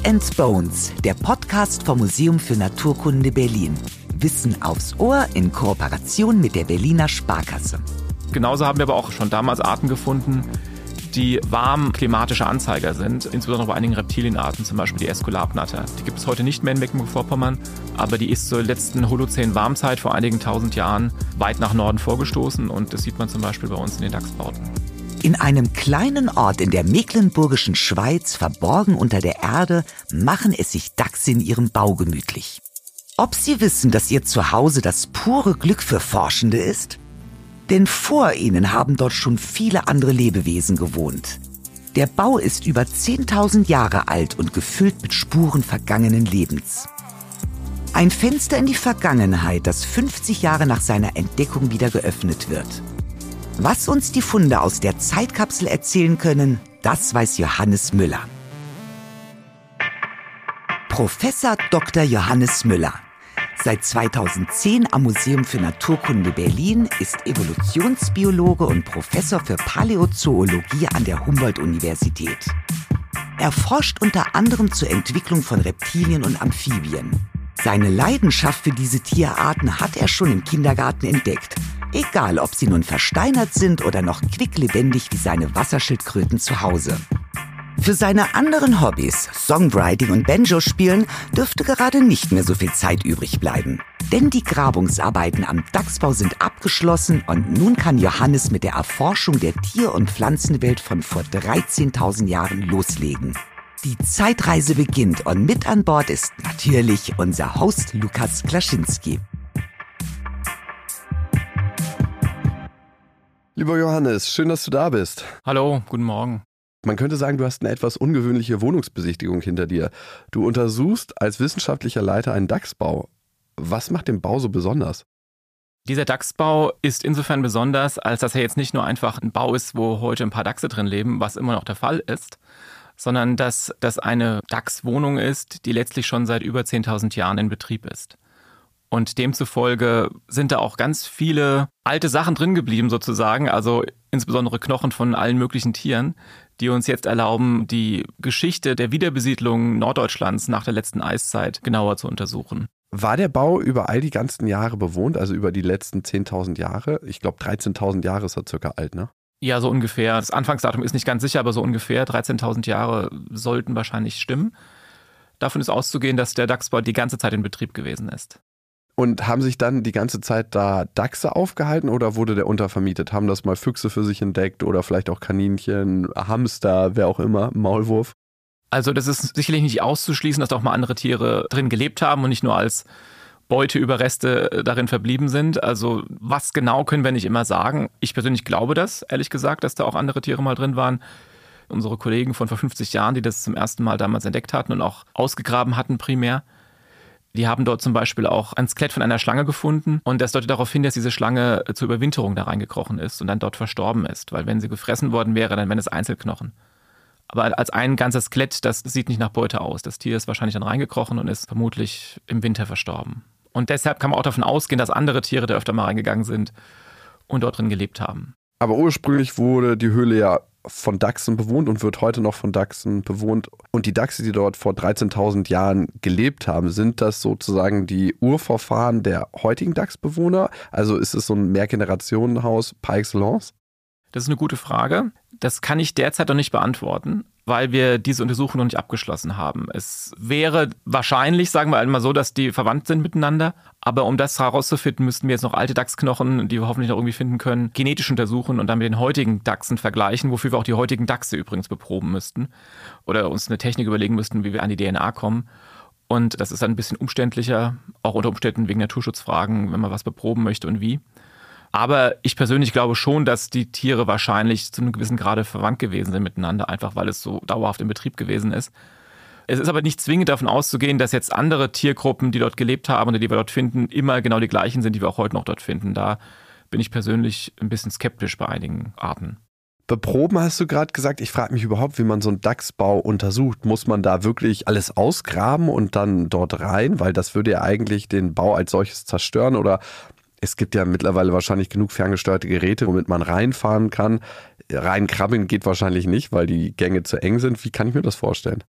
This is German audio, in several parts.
Bits and Bones, der Podcast vom Museum für Naturkunde Berlin. Wissen aufs Ohr in Kooperation mit der Berliner Sparkasse. Genauso haben wir aber auch schon damals Arten gefunden, die warm klimatische Anzeiger sind, insbesondere bei einigen Reptilienarten, zum Beispiel die Eskulapnatter. Die gibt es heute nicht mehr in Mecklenburg-Vorpommern, aber die ist zur letzten Holozän-Warmzeit vor einigen tausend Jahren weit nach Norden vorgestoßen und das sieht man zum Beispiel bei uns in den Dachsbauten. In einem kleinen Ort in der mecklenburgischen Schweiz, verborgen unter der Erde, machen es sich Dachse in ihrem Bau gemütlich. Ob Sie wissen, dass Ihr Zuhause das pure Glück für Forschende ist? Denn vor Ihnen haben dort schon viele andere Lebewesen gewohnt. Der Bau ist über 10.000 Jahre alt und gefüllt mit Spuren vergangenen Lebens. Ein Fenster in die Vergangenheit, das 50 Jahre nach seiner Entdeckung wieder geöffnet wird. Was uns die Funde aus der Zeitkapsel erzählen können, das weiß Johannes Müller. Professor Dr. Johannes Müller. Seit 2010 am Museum für Naturkunde Berlin ist Evolutionsbiologe und Professor für Paläozoologie an der Humboldt-Universität. Er forscht unter anderem zur Entwicklung von Reptilien und Amphibien. Seine Leidenschaft für diese Tierarten hat er schon im Kindergarten entdeckt Egal, ob sie nun versteinert sind oder noch quicklebendig wie seine Wasserschildkröten zu Hause. Für seine anderen Hobbys, Songwriting und Banjo spielen, dürfte gerade nicht mehr so viel Zeit übrig bleiben. Denn die Grabungsarbeiten am Dachsbau sind abgeschlossen und nun kann Johannes mit der Erforschung der Tier- und Pflanzenwelt von vor 13.000 Jahren loslegen. Die Zeitreise beginnt und mit an Bord ist natürlich unser Host Lukas Klaschinski. Lieber Johannes, schön, dass du da bist. Hallo, guten Morgen. Man könnte sagen, du hast eine etwas ungewöhnliche Wohnungsbesichtigung hinter dir. Du untersuchst als wissenschaftlicher Leiter einen Dachsbau. Was macht den Bau so besonders? Dieser Dachsbau ist insofern besonders, als dass er jetzt nicht nur einfach ein Bau ist, wo heute ein paar Dachse drin leben, was immer noch der Fall ist, sondern dass das eine Dachswohnung ist, die letztlich schon seit über 10.000 Jahren in Betrieb ist. Und demzufolge sind da auch ganz viele alte Sachen drin geblieben sozusagen, also insbesondere Knochen von allen möglichen Tieren, die uns jetzt erlauben, die Geschichte der Wiederbesiedlung Norddeutschlands nach der letzten Eiszeit genauer zu untersuchen. War der Bau über all die ganzen Jahre bewohnt, also über die letzten 10.000 Jahre? Ich glaube, 13.000 Jahre ist er circa alt, ne? Ja, so ungefähr. Das Anfangsdatum ist nicht ganz sicher, aber so ungefähr 13.000 Jahre sollten wahrscheinlich stimmen. Davon ist auszugehen, dass der Dachsbau die ganze Zeit in Betrieb gewesen ist. Und haben sich dann die ganze Zeit da Dachse aufgehalten oder wurde der untervermietet? Haben das mal Füchse für sich entdeckt oder vielleicht auch Kaninchen, Hamster, wer auch immer, Maulwurf? Also das ist sicherlich nicht auszuschließen, dass auch mal andere Tiere drin gelebt haben und nicht nur als Beuteüberreste äh, darin verblieben sind. Also was genau können wir nicht immer sagen. Ich persönlich glaube das, ehrlich gesagt, dass da auch andere Tiere mal drin waren. Unsere Kollegen von vor 50 Jahren, die das zum ersten Mal damals entdeckt hatten und auch ausgegraben hatten primär. Die haben dort zum Beispiel auch ein Skelett von einer Schlange gefunden und das deutet darauf hin, dass diese Schlange zur Überwinterung da reingekrochen ist und dann dort verstorben ist, weil wenn sie gefressen worden wäre, dann wären es Einzelknochen. Aber als ein ganzes Skelett, das sieht nicht nach Beute aus. Das Tier ist wahrscheinlich dann reingekrochen und ist vermutlich im Winter verstorben. Und deshalb kann man auch davon ausgehen, dass andere Tiere da öfter mal reingegangen sind und dort drin gelebt haben. Aber ursprünglich wurde die Höhle ja von Dachsen bewohnt und wird heute noch von Dachsen bewohnt. Und die Dachse, die dort vor 13.000 Jahren gelebt haben, sind das sozusagen die Urvorfahren der heutigen Dachsbewohner? Also ist es so ein Mehrgenerationenhaus par excellence? Das ist eine gute Frage. Das kann ich derzeit noch nicht beantworten weil wir diese Untersuchung noch nicht abgeschlossen haben. Es wäre wahrscheinlich, sagen wir einmal so, dass die verwandt sind miteinander. Aber um das herauszufinden, müssten wir jetzt noch alte Dachsknochen, die wir hoffentlich noch irgendwie finden können, genetisch untersuchen und dann mit den heutigen Dachsen vergleichen, wofür wir auch die heutigen Dachse übrigens beproben müssten. Oder uns eine Technik überlegen müssten, wie wir an die DNA kommen. Und das ist dann ein bisschen umständlicher, auch unter Umständen wegen Naturschutzfragen, wenn man was beproben möchte und wie. Aber ich persönlich glaube schon, dass die Tiere wahrscheinlich zu einem gewissen Grade verwandt gewesen sind miteinander, einfach weil es so dauerhaft im Betrieb gewesen ist. Es ist aber nicht zwingend davon auszugehen, dass jetzt andere Tiergruppen, die dort gelebt haben oder die wir dort finden, immer genau die gleichen sind, die wir auch heute noch dort finden. Da bin ich persönlich ein bisschen skeptisch bei einigen Arten. Beproben hast du gerade gesagt. Ich frage mich überhaupt, wie man so einen Dachsbau untersucht. Muss man da wirklich alles ausgraben und dann dort rein? Weil das würde ja eigentlich den Bau als solches zerstören. Oder es gibt ja mittlerweile wahrscheinlich genug ferngesteuerte Geräte, womit man reinfahren kann. Rein krabbeln geht wahrscheinlich nicht, weil die Gänge zu eng sind. Wie kann ich mir das vorstellen?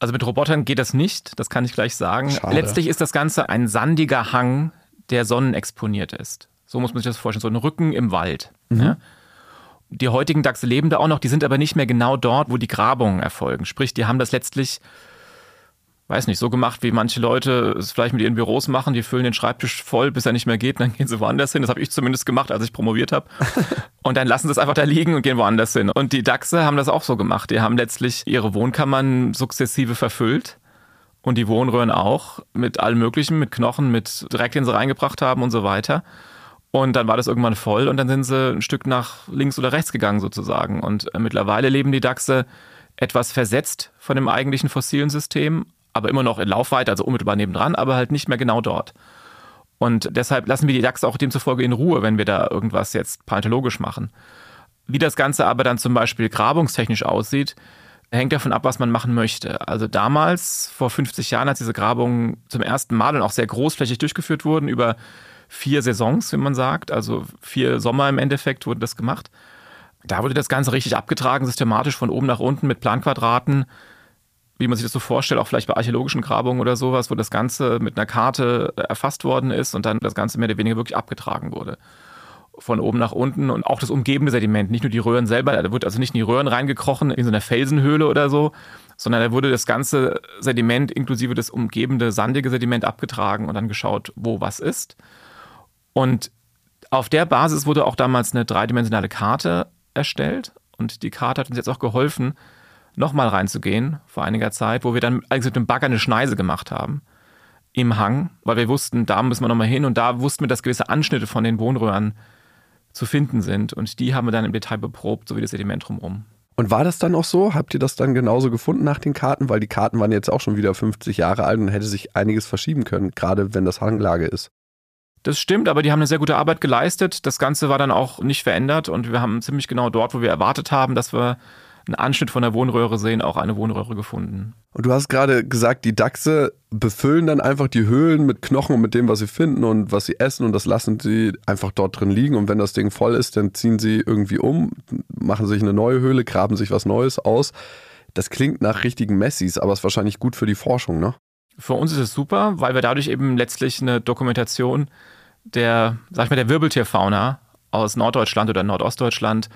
Also mit Robotern geht das nicht, das kann ich gleich sagen. Schade. Letztlich ist das Ganze ein sandiger Hang, der sonnenexponiert ist. So muss man sich das vorstellen, so ein Rücken im Wald. Ja? Die heutigen Dachse leben da auch noch, die sind aber nicht mehr genau dort, wo die Grabungen erfolgen. Sprich, die haben das letztlich, weiß nicht, so gemacht, wie manche Leute es vielleicht mit ihren Büros machen. Die füllen den Schreibtisch voll, bis er nicht mehr geht, dann gehen sie woanders hin. Das habe ich zumindest gemacht, als ich promoviert habe. Und dann lassen sie es einfach da liegen und gehen woanders hin. Und die Dachse haben das auch so gemacht. Die haben letztlich ihre Wohnkammern sukzessive verfüllt. Und die Wohnröhren auch mit allem Möglichen, mit Knochen, mit Dreck, den sie reingebracht haben und so weiter. Und dann war das irgendwann voll und dann sind sie ein Stück nach links oder rechts gegangen sozusagen. Und mittlerweile leben die Dachse etwas versetzt von dem eigentlichen fossilen System, aber immer noch in Laufweite, also unmittelbar nebendran, aber halt nicht mehr genau dort. Und deshalb lassen wir die Dachse auch demzufolge in Ruhe, wenn wir da irgendwas jetzt paläontologisch machen. Wie das Ganze aber dann zum Beispiel grabungstechnisch aussieht, hängt davon ab, was man machen möchte. Also damals, vor 50 Jahren, als diese Grabungen zum ersten Mal und auch sehr großflächig durchgeführt wurden, über vier Saisons, wie man sagt, also vier Sommer im Endeffekt wurde das gemacht. Da wurde das Ganze richtig abgetragen, systematisch von oben nach unten mit Planquadraten, wie man sich das so vorstellt, auch vielleicht bei archäologischen Grabungen oder sowas, wo das Ganze mit einer Karte erfasst worden ist und dann das Ganze mehr oder weniger wirklich abgetragen wurde. Von oben nach unten und auch das umgebende Sediment, nicht nur die Röhren selber, da wird also nicht in die Röhren reingekrochen in so einer Felsenhöhle oder so, sondern da wurde das ganze Sediment inklusive das umgebende sandige Sediment abgetragen und dann geschaut, wo was ist. Und auf der Basis wurde auch damals eine dreidimensionale Karte erstellt. Und die Karte hat uns jetzt auch geholfen, nochmal reinzugehen vor einiger Zeit, wo wir dann eigentlich mit dem Bagger eine Schneise gemacht haben im Hang, weil wir wussten, da müssen wir nochmal hin und da wussten wir, dass gewisse Anschnitte von den Wohnröhren zu finden sind. Und die haben wir dann im Detail beprobt, so wie das Sediment drumherum. Und war das dann auch so? Habt ihr das dann genauso gefunden nach den Karten? Weil die Karten waren jetzt auch schon wieder 50 Jahre alt und hätte sich einiges verschieben können, gerade wenn das Hanglage ist. Das stimmt, aber die haben eine sehr gute Arbeit geleistet. Das Ganze war dann auch nicht verändert und wir haben ziemlich genau dort, wo wir erwartet haben, dass wir einen Anschnitt von der Wohnröhre sehen, auch eine Wohnröhre gefunden. Und du hast gerade gesagt, die Dachse befüllen dann einfach die Höhlen mit Knochen und mit dem, was sie finden und was sie essen und das lassen sie einfach dort drin liegen. Und wenn das Ding voll ist, dann ziehen sie irgendwie um, machen sich eine neue Höhle, graben sich was Neues aus. Das klingt nach richtigen Messis, aber ist wahrscheinlich gut für die Forschung, ne? Für uns ist es super, weil wir dadurch eben letztlich eine Dokumentation der, sag ich mal, der Wirbeltierfauna aus Norddeutschland oder Nordostdeutschland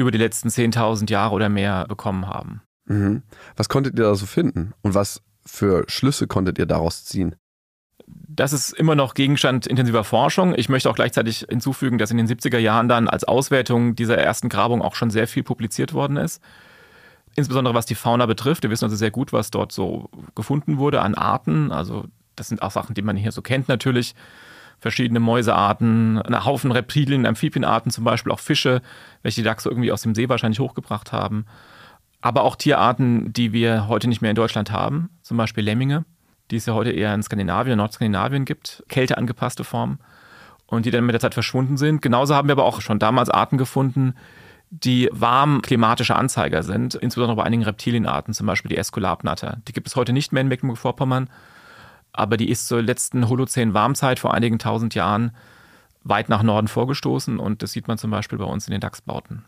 über die letzten 10.000 Jahre oder mehr bekommen haben. Mhm. Was konntet ihr da so finden? Und was für Schlüsse konntet ihr daraus ziehen? Das ist immer noch Gegenstand intensiver Forschung. Ich möchte auch gleichzeitig hinzufügen, dass in den 70er Jahren dann als Auswertung dieser ersten Grabung auch schon sehr viel publiziert worden ist. Insbesondere was die Fauna betrifft. Wir wissen also sehr gut, was dort so gefunden wurde an Arten. Also das sind auch Sachen, die man hier so kennt natürlich. Verschiedene Mäusearten, ein Haufen Reptilien, Amphibienarten zum Beispiel, auch Fische, welche die Dachse irgendwie aus dem See wahrscheinlich hochgebracht haben. Aber auch Tierarten, die wir heute nicht mehr in Deutschland haben, zum Beispiel Lemminge, die es ja heute eher in Skandinavien, Nordskandinavien gibt, kälteangepasste Formen und die dann mit der Zeit verschwunden sind. Genauso haben wir aber auch schon damals Arten gefunden, die warm klimatische Anzeiger sind, insbesondere bei einigen Reptilienarten, zum Beispiel die Eskulapnatter. Die gibt es heute nicht mehr in Mecklenburg-Vorpommern, aber die ist zur letzten Holozän-Warmzeit vor einigen tausend Jahren weit nach Norden vorgestoßen und das sieht man zum Beispiel bei uns in den Dachsbauten.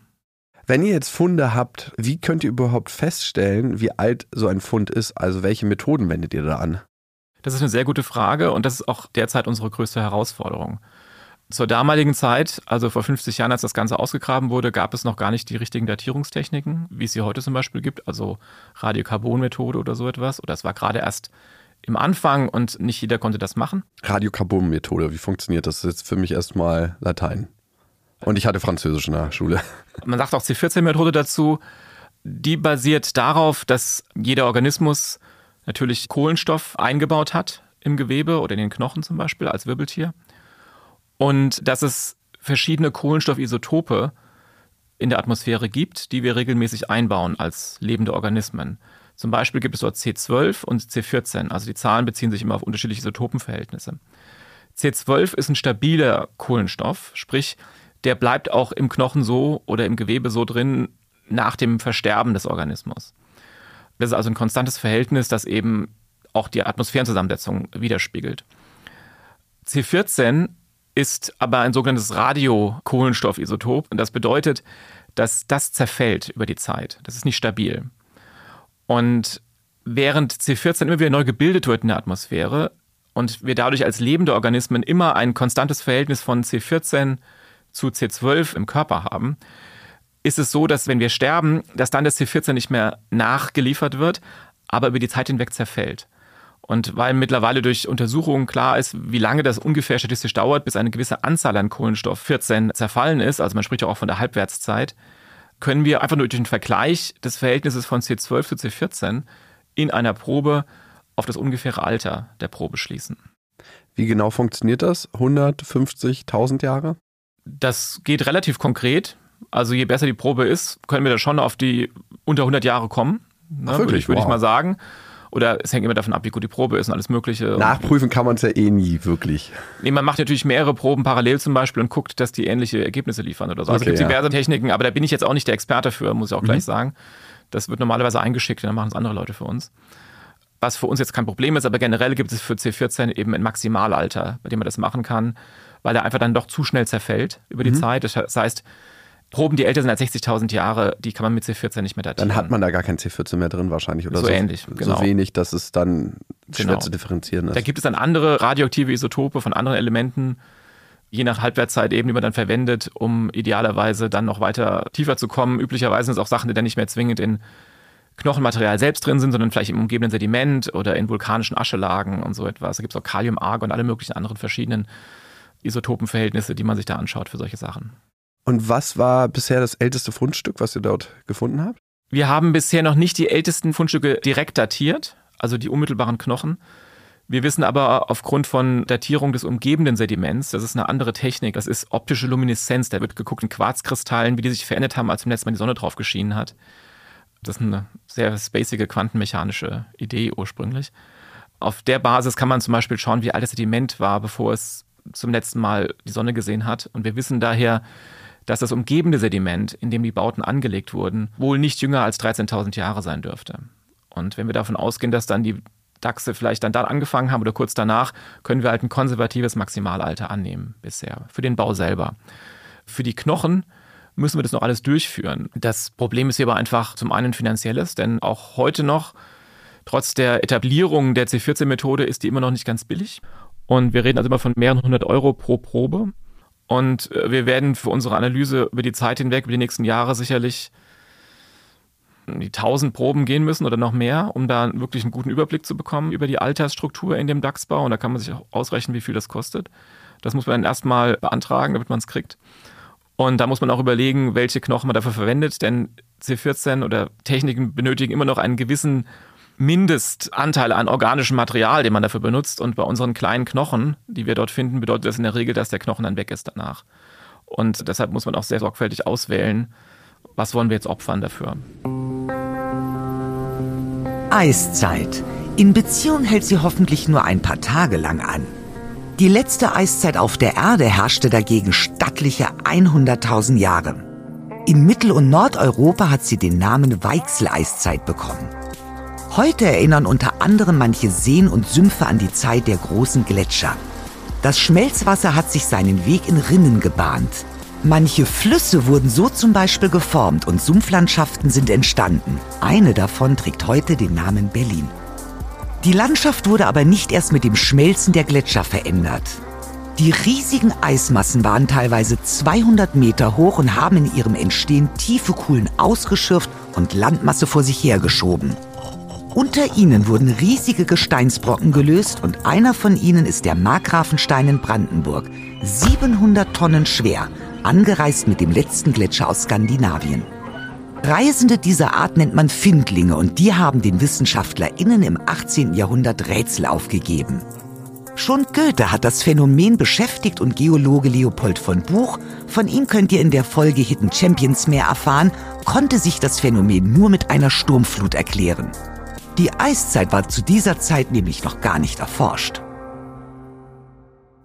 Wenn ihr jetzt Funde habt, wie könnt ihr überhaupt feststellen, wie alt so ein Fund ist? Also welche Methoden wendet ihr da an? Das ist eine sehr gute Frage und das ist auch derzeit unsere größte Herausforderung. Zur damaligen Zeit, also vor 50 Jahren, als das Ganze ausgegraben wurde, gab es noch gar nicht die richtigen Datierungstechniken, wie es sie heute zum Beispiel gibt, also Radiokarbon-Methode oder so etwas. Oder es war gerade erst im Anfang und nicht jeder konnte das machen. Radiokarbon-Methode, wie funktioniert das? Das ist jetzt für mich erstmal Latein. Und ich hatte Französisch in der Schule. Man sagt auch C14-Methode dazu. Die basiert darauf, dass jeder Organismus natürlich Kohlenstoff eingebaut hat im Gewebe oder in den Knochen zum Beispiel als Wirbeltier. Und dass es verschiedene Kohlenstoffisotope in der Atmosphäre gibt, die wir regelmäßig einbauen als lebende Organismen. Zum Beispiel gibt es dort C12 und C14. Also die Zahlen beziehen sich immer auf unterschiedliche Isotopenverhältnisse. C12 ist ein stabiler Kohlenstoff, sprich, der bleibt auch im Knochen so oder im Gewebe so drin nach dem Versterben des Organismus. Das ist also ein konstantes Verhältnis, das eben auch die Atmosphärenzusammensetzung widerspiegelt. C14 ist aber ein sogenanntes Radiokohlenstoffisotop und das bedeutet, dass das zerfällt über die Zeit. Das ist nicht stabil. Und während C14 immer wieder neu gebildet wird in der Atmosphäre und wir dadurch als lebende Organismen immer ein konstantes Verhältnis von C14 zu C12 im Körper haben, ist es so, dass wenn wir sterben, dass dann das C14 nicht mehr nachgeliefert wird, aber über die Zeit hinweg zerfällt. Und weil mittlerweile durch Untersuchungen klar ist, wie lange das ungefähr statistisch dauert, bis eine gewisse Anzahl an Kohlenstoff 14 zerfallen ist, also man spricht ja auch von der Halbwertszeit, können wir einfach nur durch den Vergleich des Verhältnisses von C12 zu C14 in einer Probe auf das ungefähre Alter der Probe schließen. Wie genau funktioniert das? 150, 1000 Jahre? Das geht relativ konkret. Also je besser die Probe ist, können wir da schon auf die unter 100 Jahre kommen. Ne, Ach, wirklich? Würde ich, wow. ich mal sagen. Oder es hängt immer davon ab, wie gut die Probe ist und alles Mögliche. Nachprüfen kann man es ja eh nie wirklich. Nee, man macht natürlich mehrere Proben parallel zum Beispiel und guckt, dass die ähnliche Ergebnisse liefern oder so. Also okay, es gibt ja. diverse Techniken, aber da bin ich jetzt auch nicht der Experte für, muss ich auch gleich mhm. sagen. Das wird normalerweise eingeschickt und dann machen es andere Leute für uns. Was für uns jetzt kein Problem ist, aber generell gibt es für C14 eben ein Maximalalter, bei dem man das machen kann, weil er einfach dann doch zu schnell zerfällt über die mhm. Zeit. Das heißt, Proben, die älter sind als 60.000 Jahre, die kann man mit C14 nicht mehr datieren. Dann hat man da gar kein C14 mehr drin wahrscheinlich oder so. So ähnlich, genau. So wenig, dass es dann schwer genau. zu differenzieren ist. Da gibt es dann andere radioaktive Isotope von anderen Elementen, je nach Halbwertszeit eben, die man dann verwendet, um idealerweise dann noch weiter tiefer zu kommen. Üblicherweise sind es auch Sachen, die dann nicht mehr zwingend in Knochenmaterial selbst drin sind, sondern vielleicht im umgebenden Sediment oder in vulkanischen Aschelagen und so etwas. Da gibt es auch Kalium, Argon und alle möglichen anderen verschiedenen Isotopenverhältnisse, die man sich da anschaut für solche Sachen. Und was war bisher das älteste Fundstück, was ihr dort gefunden habt? Wir haben bisher noch nicht die ältesten Fundstücke direkt datiert, also die unmittelbaren Knochen. Wir wissen aber aufgrund von Datierung des umgebenden Sediments, das ist eine andere Technik, das ist optische Lumineszenz. Da wird geguckt in Quarzkristallen, wie die sich verändert haben, als im letzten Mal die Sonne drauf geschienen hat. Das ist eine sehr spacige quantenmechanische Idee ursprünglich. Auf der Basis kann man zum Beispiel schauen, wie alt das Sediment war, bevor es zum letzten Mal die Sonne gesehen hat. Und wir wissen daher, dass das umgebende Sediment, in dem die Bauten angelegt wurden, wohl nicht jünger als 13.000 Jahre sein dürfte. Und wenn wir davon ausgehen, dass dann die Dachse vielleicht dann da angefangen haben oder kurz danach, können wir halt ein konservatives Maximalalter annehmen bisher für den Bau selber. Für die Knochen müssen wir das noch alles durchführen. Das Problem ist hier aber einfach zum einen finanzielles, denn auch heute noch, trotz der Etablierung der C14-Methode, ist die immer noch nicht ganz billig. Und wir reden also immer von mehreren hundert Euro pro Probe. Und äh, wir werden für unsere Analyse über die Zeit hinweg, über die nächsten Jahre sicherlich die 1000 Proben gehen müssen oder noch mehr, um da wirklich einen guten Überblick zu bekommen über die Altersstruktur in dem DAX-Bau. Und da kann man sich auch ausrechnen, wie viel das kostet. Das muss man dann erstmal beantragen, damit man es kriegt. Und da muss man auch überlegen, welche Knochen man dafür verwendet, denn C14 oder Techniken benötigen immer noch einen gewissen Mindestanteil an organischem Material, den man dafür benutzt. Und bei unseren kleinen Knochen, die wir dort finden, bedeutet das in der Regel, dass der Knochen dann weg ist danach. Und deshalb muss man auch sehr sorgfältig auswählen, was wollen wir jetzt opfern dafür. Eiszeit. In Beziehung hält sie hoffentlich nur ein paar Tage lang an. Die letzte Eiszeit auf der Erde herrschte dagegen stattliche 100.000 Jahre. In Mittel- und Nordeuropa hat sie den Namen Weichseleiszeit bekommen. Heute erinnern unter anderem manche Seen und Sümpfe an die Zeit der großen Gletscher. Das Schmelzwasser hat sich seinen Weg in Rinnen gebahnt. Manche Flüsse wurden so zum Beispiel geformt und Sumpflandschaften sind entstanden. Eine davon trägt heute den Namen Berlin. Die Landschaft wurde aber nicht erst mit dem Schmelzen der Gletscher verändert. Die riesigen Eismassen waren teilweise 200 Meter hoch und haben in ihrem Entstehen tiefe Kuhlen ausgeschürft und Landmasse vor sich hergeschoben. Unter ihnen wurden riesige Gesteinsbrocken gelöst und einer von ihnen ist der Markgrafenstein in Brandenburg, 700 Tonnen schwer, angereist mit dem letzten Gletscher aus Skandinavien. Reisende dieser Art nennt man Findlinge und die haben den WissenschaftlerInnen im 18. Jahrhundert Rätsel aufgegeben. Schon Goethe hat das Phänomen beschäftigt und Geologe Leopold von Buch, von ihm könnt ihr in der Folge Hidden Champions mehr erfahren, konnte sich das Phänomen nur mit einer Sturmflut erklären. Die Eiszeit war zu dieser Zeit nämlich noch gar nicht erforscht.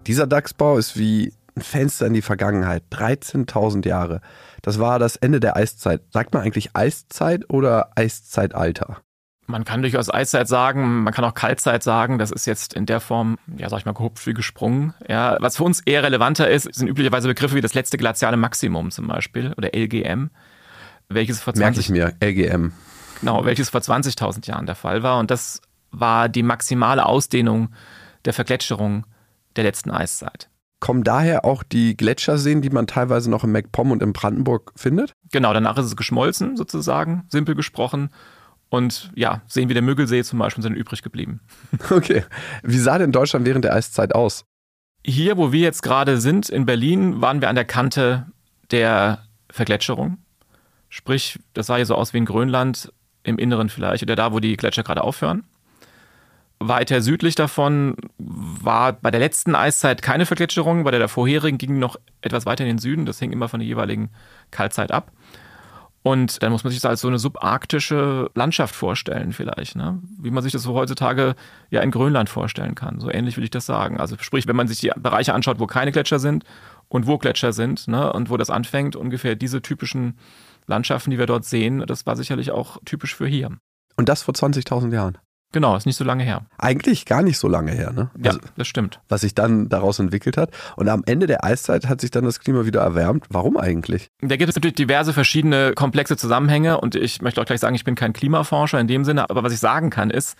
Dieser Dachsbau ist wie ein Fenster in die Vergangenheit. 13.000 Jahre. Das war das Ende der Eiszeit. Sagt man eigentlich Eiszeit oder Eiszeitalter? Man kann durchaus Eiszeit sagen, man kann auch Kaltzeit sagen. Das ist jetzt in der Form, ja, sag ich mal, gehupft wie gesprungen. Ja, was für uns eher relevanter ist, sind üblicherweise Begriffe wie das letzte glaziale Maximum zum Beispiel oder LGM. Welches vor 20 Merke ich mir, LGM. Genau, welches vor 20.000 Jahren der Fall war. Und das war die maximale Ausdehnung der Vergletscherung der letzten Eiszeit. Kommen daher auch die Gletscherseen, die man teilweise noch im MacPom und in Brandenburg findet? Genau, danach ist es geschmolzen sozusagen, simpel gesprochen. Und ja, sehen wie der Müggelsee zum Beispiel sind übrig geblieben. Okay. Wie sah denn Deutschland während der Eiszeit aus? Hier, wo wir jetzt gerade sind, in Berlin, waren wir an der Kante der Vergletscherung. Sprich, das sah hier so aus wie in Grönland, im Inneren vielleicht, oder da, wo die Gletscher gerade aufhören. Weiter südlich davon war bei der letzten Eiszeit keine Vergletscherung, bei der, vorherigen ging noch etwas weiter in den Süden. Das hing immer von der jeweiligen Kaltzeit ab. Und dann muss man sich das als so eine subarktische Landschaft vorstellen, vielleicht, ne? Wie man sich das so heutzutage ja in Grönland vorstellen kann. So ähnlich würde ich das sagen. Also sprich, wenn man sich die Bereiche anschaut, wo keine Gletscher sind und wo Gletscher sind, ne? Und wo das anfängt, ungefähr diese typischen Landschaften, die wir dort sehen, das war sicherlich auch typisch für hier. Und das vor 20.000 Jahren? Genau, ist nicht so lange her. Eigentlich gar nicht so lange her, ne? Ja, also, das stimmt. Was sich dann daraus entwickelt hat. Und am Ende der Eiszeit hat sich dann das Klima wieder erwärmt. Warum eigentlich? Da gibt es natürlich diverse verschiedene komplexe Zusammenhänge und ich möchte auch gleich sagen, ich bin kein Klimaforscher in dem Sinne, aber was ich sagen kann ist,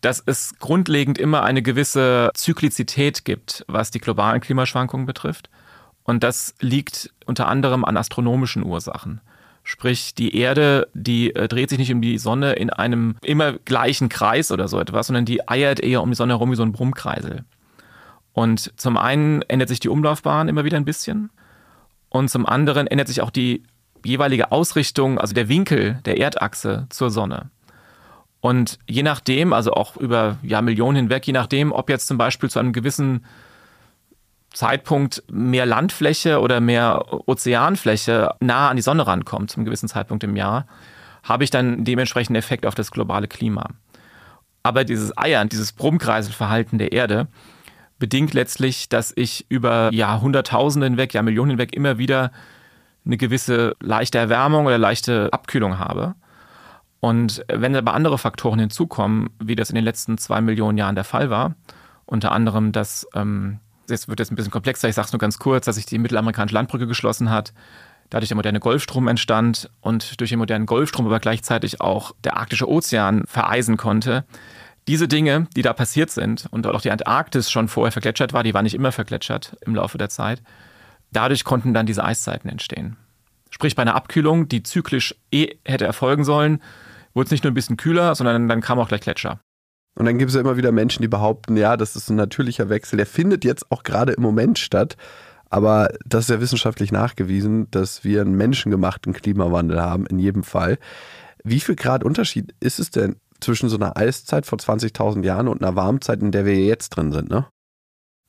dass es grundlegend immer eine gewisse Zyklizität gibt, was die globalen Klimaschwankungen betrifft. Und das liegt unter anderem an astronomischen Ursachen. Sprich, die Erde, die äh, dreht sich nicht um die Sonne in einem immer gleichen Kreis oder so etwas, sondern die eiert eher um die Sonne herum wie so ein Brummkreisel. Und zum einen ändert sich die Umlaufbahn immer wieder ein bisschen und zum anderen ändert sich auch die jeweilige Ausrichtung, also der Winkel der Erdachse zur Sonne. Und je nachdem, also auch über ja, Millionen hinweg, je nachdem, ob jetzt zum Beispiel zu einem gewissen Zeitpunkt mehr Landfläche oder mehr Ozeanfläche nah an die Sonne rankommt, zum gewissen Zeitpunkt im Jahr, habe ich dann dementsprechend Effekt auf das globale Klima. Aber dieses Eiern, dieses Brummkreiselverhalten der Erde bedingt letztlich, dass ich über Jahrhunderttausende hinweg, ja Millionen hinweg immer wieder eine gewisse leichte Erwärmung oder leichte Abkühlung habe. Und wenn aber andere Faktoren hinzukommen, wie das in den letzten zwei Millionen Jahren der Fall war, unter anderem, dass ähm, jetzt wird jetzt ein bisschen komplexer, ich sage es nur ganz kurz, dass sich die mittelamerikanische Landbrücke geschlossen hat, dadurch der moderne Golfstrom entstand und durch den modernen Golfstrom aber gleichzeitig auch der arktische Ozean vereisen konnte. Diese Dinge, die da passiert sind und auch die Antarktis schon vorher vergletschert war, die war nicht immer vergletschert im Laufe der Zeit, dadurch konnten dann diese Eiszeiten entstehen. Sprich, bei einer Abkühlung, die zyklisch eh hätte erfolgen sollen, wurde es nicht nur ein bisschen kühler, sondern dann kam auch gleich Gletscher. Und dann gibt es ja immer wieder Menschen, die behaupten, ja, das ist ein natürlicher Wechsel. Der findet jetzt auch gerade im Moment statt. Aber das ist ja wissenschaftlich nachgewiesen, dass wir einen menschengemachten Klimawandel haben, in jedem Fall. Wie viel Grad Unterschied ist es denn zwischen so einer Eiszeit vor 20.000 Jahren und einer Warmzeit, in der wir jetzt drin sind, ne?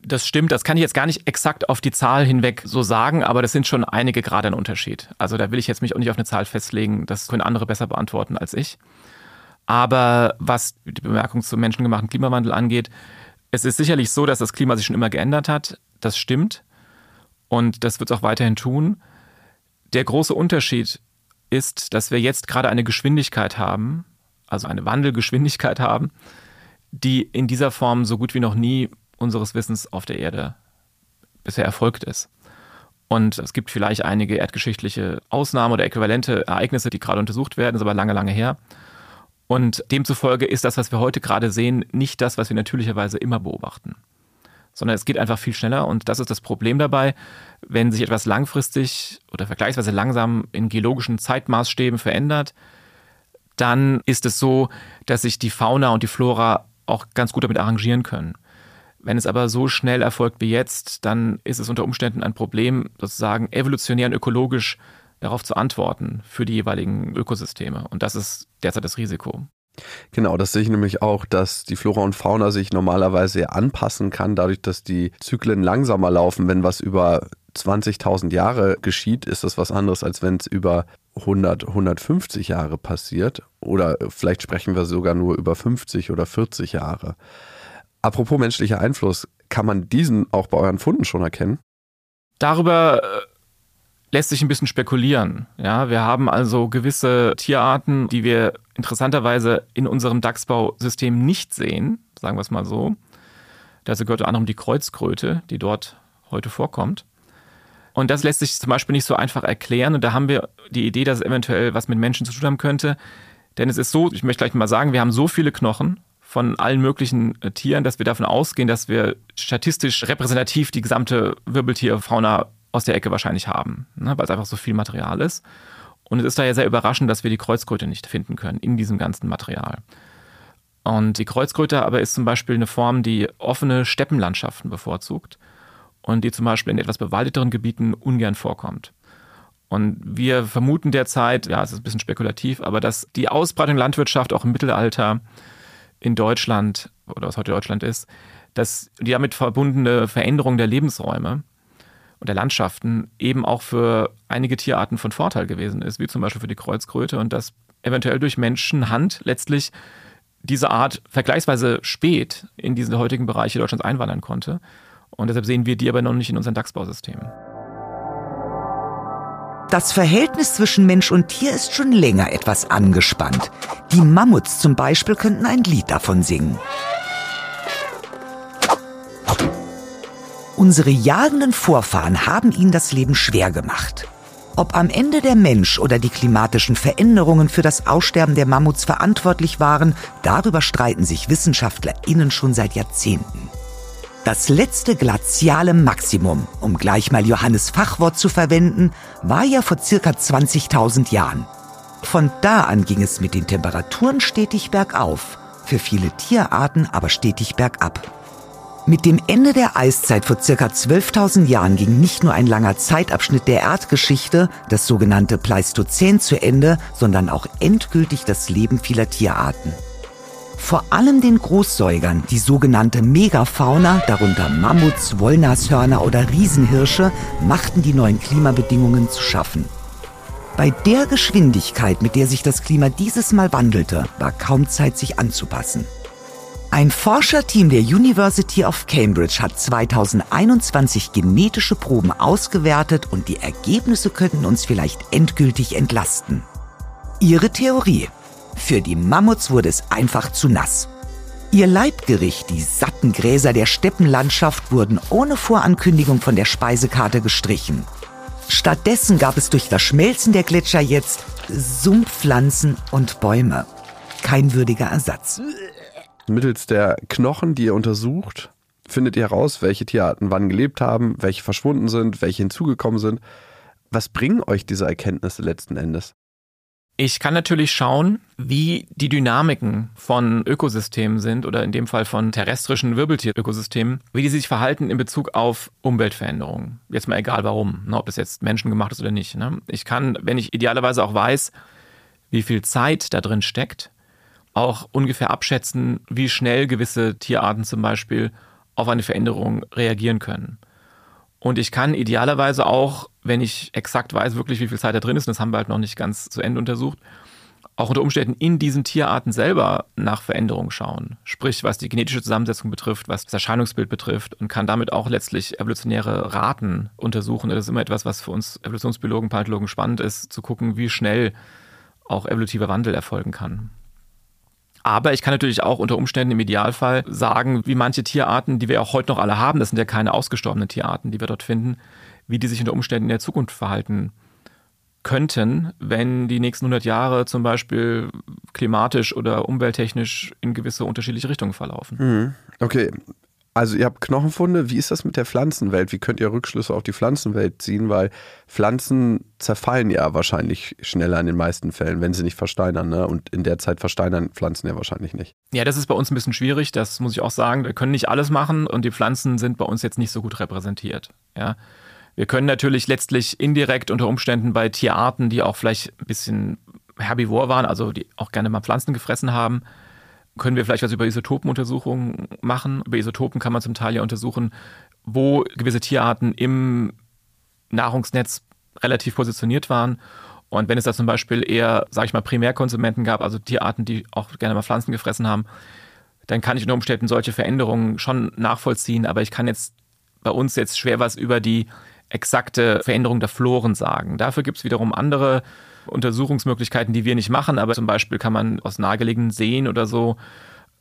Das stimmt, das kann ich jetzt gar nicht exakt auf die Zahl hinweg so sagen, aber das sind schon einige Grad ein Unterschied. Also da will ich jetzt mich auch nicht auf eine Zahl festlegen, das können andere besser beantworten als ich. Aber was die Bemerkung zum menschengemachten Klimawandel angeht, es ist sicherlich so, dass das Klima sich schon immer geändert hat. Das stimmt. Und das wird es auch weiterhin tun. Der große Unterschied ist, dass wir jetzt gerade eine Geschwindigkeit haben, also eine Wandelgeschwindigkeit haben, die in dieser Form so gut wie noch nie unseres Wissens auf der Erde bisher erfolgt ist. Und es gibt vielleicht einige erdgeschichtliche Ausnahmen oder äquivalente Ereignisse, die gerade untersucht werden, ist aber lange, lange her. Und demzufolge ist das, was wir heute gerade sehen, nicht das, was wir natürlicherweise immer beobachten. Sondern es geht einfach viel schneller und das ist das Problem dabei, wenn sich etwas langfristig oder vergleichsweise langsam in geologischen Zeitmaßstäben verändert, dann ist es so, dass sich die Fauna und die Flora auch ganz gut damit arrangieren können. Wenn es aber so schnell erfolgt wie jetzt, dann ist es unter Umständen ein Problem, sozusagen evolutionär und ökologisch darauf zu antworten für die jeweiligen Ökosysteme. Und das ist derzeit das Risiko. Genau, das sehe ich nämlich auch, dass die Flora und Fauna sich normalerweise anpassen kann, dadurch, dass die Zyklen langsamer laufen. Wenn was über 20.000 Jahre geschieht, ist das was anderes, als wenn es über 100, 150 Jahre passiert. Oder vielleicht sprechen wir sogar nur über 50 oder 40 Jahre. Apropos menschlicher Einfluss, kann man diesen auch bei euren Funden schon erkennen? Darüber äh, lässt sich ein bisschen spekulieren. Ja, wir haben also gewisse Tierarten, die wir interessanterweise in unserem Dachsbausystem nicht sehen, sagen wir es mal so. Dazu gehört unter anderem die Kreuzkröte, die dort heute vorkommt. Und das lässt sich zum Beispiel nicht so einfach erklären. Und da haben wir die Idee, dass es eventuell was mit Menschen zu tun haben könnte. Denn es ist so, ich möchte gleich mal sagen, wir haben so viele Knochen von allen möglichen äh, Tieren, dass wir davon ausgehen, dass wir statistisch repräsentativ die gesamte Wirbeltierfauna aus der Ecke wahrscheinlich haben, ne, weil es einfach so viel Material ist. Und es ist daher sehr überraschend, dass wir die Kreuzkröte nicht finden können in diesem ganzen Material. Und die Kreuzkröte aber ist zum Beispiel eine Form, die offene Steppenlandschaften bevorzugt und die zum Beispiel in etwas bewaldeteren Gebieten ungern vorkommt. Und wir vermuten derzeit, ja, es ist ein bisschen spekulativ, aber dass die Ausbreitung der Landwirtschaft auch im Mittelalter in Deutschland oder was heute Deutschland ist, dass die damit verbundene Veränderung der Lebensräume und der Landschaften eben auch für einige Tierarten von Vorteil gewesen ist, wie zum Beispiel für die Kreuzkröte und dass eventuell durch Menschenhand letztlich diese Art vergleichsweise spät in diese heutigen Bereiche Deutschlands einwandern konnte. Und deshalb sehen wir die aber noch nicht in unseren DAX-Bausystemen. Das Verhältnis zwischen Mensch und Tier ist schon länger etwas angespannt. Die Mammuts zum Beispiel könnten ein Lied davon singen. Unsere jagenden Vorfahren haben ihnen das Leben schwer gemacht. Ob am Ende der Mensch oder die klimatischen Veränderungen für das Aussterben der Mammuts verantwortlich waren, darüber streiten sich WissenschaftlerInnen schon seit Jahrzehnten. Das letzte glaziale Maximum, um gleich mal Johannes Fachwort zu verwenden, war ja vor circa 20.000 Jahren. Von da an ging es mit den Temperaturen stetig bergauf, für viele Tierarten aber stetig bergab. Mit dem Ende der Eiszeit vor circa 12.000 Jahren ging nicht nur ein langer Zeitabschnitt der Erdgeschichte, das sogenannte Pleistozän, zu Ende, sondern auch endgültig das Leben vieler Tierarten. Vor allem den Großsäugern, die sogenannte Megafauna, darunter Mammuts, Wollnashörner oder Riesenhirsche, machten die neuen Klimabedingungen zu schaffen. Bei der Geschwindigkeit, mit der sich das Klima dieses Mal wandelte, war kaum Zeit, sich anzupassen. Ein Forscherteam der University of Cambridge hat 2021 genetische Proben ausgewertet und die Ergebnisse könnten uns vielleicht endgültig entlasten. Ihre Theorie. Für die Mammuts wurde es einfach zu nass. Ihr Leibgericht, die satten Gräser der Steppenlandschaft, wurden ohne Vorankündigung von der Speisekarte gestrichen. Stattdessen gab es durch das Schmelzen der Gletscher jetzt Sumpfpflanzen und Bäume. Kein würdiger Ersatz. Mittels der Knochen, die ihr untersucht, findet ihr heraus, welche Tierarten wann gelebt haben, welche verschwunden sind, welche hinzugekommen sind. Was bringen euch diese Erkenntnisse letzten Endes? Ich kann natürlich schauen, wie die Dynamiken von Ökosystemen sind oder in dem Fall von terrestrischen Wirbeltierökosystemen, wie die sich verhalten in Bezug auf Umweltveränderungen. Jetzt mal egal warum, ne, ob das jetzt menschengemacht ist oder nicht. Ne. Ich kann, wenn ich idealerweise auch weiß, wie viel Zeit da drin steckt, auch ungefähr abschätzen, wie schnell gewisse Tierarten zum Beispiel auf eine Veränderung reagieren können. Und ich kann idealerweise auch, wenn ich exakt weiß, wirklich wie viel Zeit da drin ist, und das haben wir halt noch nicht ganz zu Ende untersucht, auch unter Umständen in diesen Tierarten selber nach Veränderungen schauen. Sprich, was die genetische Zusammensetzung betrifft, was das Erscheinungsbild betrifft und kann damit auch letztlich evolutionäre Raten untersuchen. Das ist immer etwas, was für uns Evolutionsbiologen, Paläontologen spannend ist, zu gucken, wie schnell auch evolutiver Wandel erfolgen kann. Aber ich kann natürlich auch unter Umständen im Idealfall sagen, wie manche Tierarten, die wir auch heute noch alle haben, das sind ja keine ausgestorbenen Tierarten, die wir dort finden, wie die sich unter Umständen in der Zukunft verhalten könnten, wenn die nächsten 100 Jahre zum Beispiel klimatisch oder umwelttechnisch in gewisse unterschiedliche Richtungen verlaufen. Mhm. Okay, also ihr habt Knochenfunde. Wie ist das mit der Pflanzenwelt? Wie könnt ihr Rückschlüsse auf die Pflanzenwelt ziehen? Weil Pflanzen zerfallen ja wahrscheinlich schneller in den meisten Fällen, wenn sie nicht versteinern. Ne? Und in der Zeit versteinern Pflanzen ja wahrscheinlich nicht. Ja, das ist bei uns ein bisschen schwierig. Das muss ich auch sagen. Wir können nicht alles machen und die Pflanzen sind bei uns jetzt nicht so gut repräsentiert. Ja. Wir können natürlich letztlich indirekt unter Umständen bei Tierarten, die auch vielleicht ein bisschen herbivor waren, also die auch gerne mal Pflanzen gefressen haben, können wir vielleicht was über Isotopenuntersuchungen machen. Über Isotopen kann man zum Teil ja untersuchen, wo gewisse Tierarten im Nahrungsnetz relativ positioniert waren. Und wenn es da zum Beispiel eher, sage ich mal, Primärkonsumenten gab, also Tierarten, die auch gerne mal Pflanzen gefressen haben, dann kann ich unter Umständen solche Veränderungen schon nachvollziehen. Aber ich kann jetzt bei uns jetzt schwer was über die exakte Veränderung der Floren sagen. Dafür gibt es wiederum andere Untersuchungsmöglichkeiten, die wir nicht machen, aber zum Beispiel kann man aus nahegelegenen Seen oder so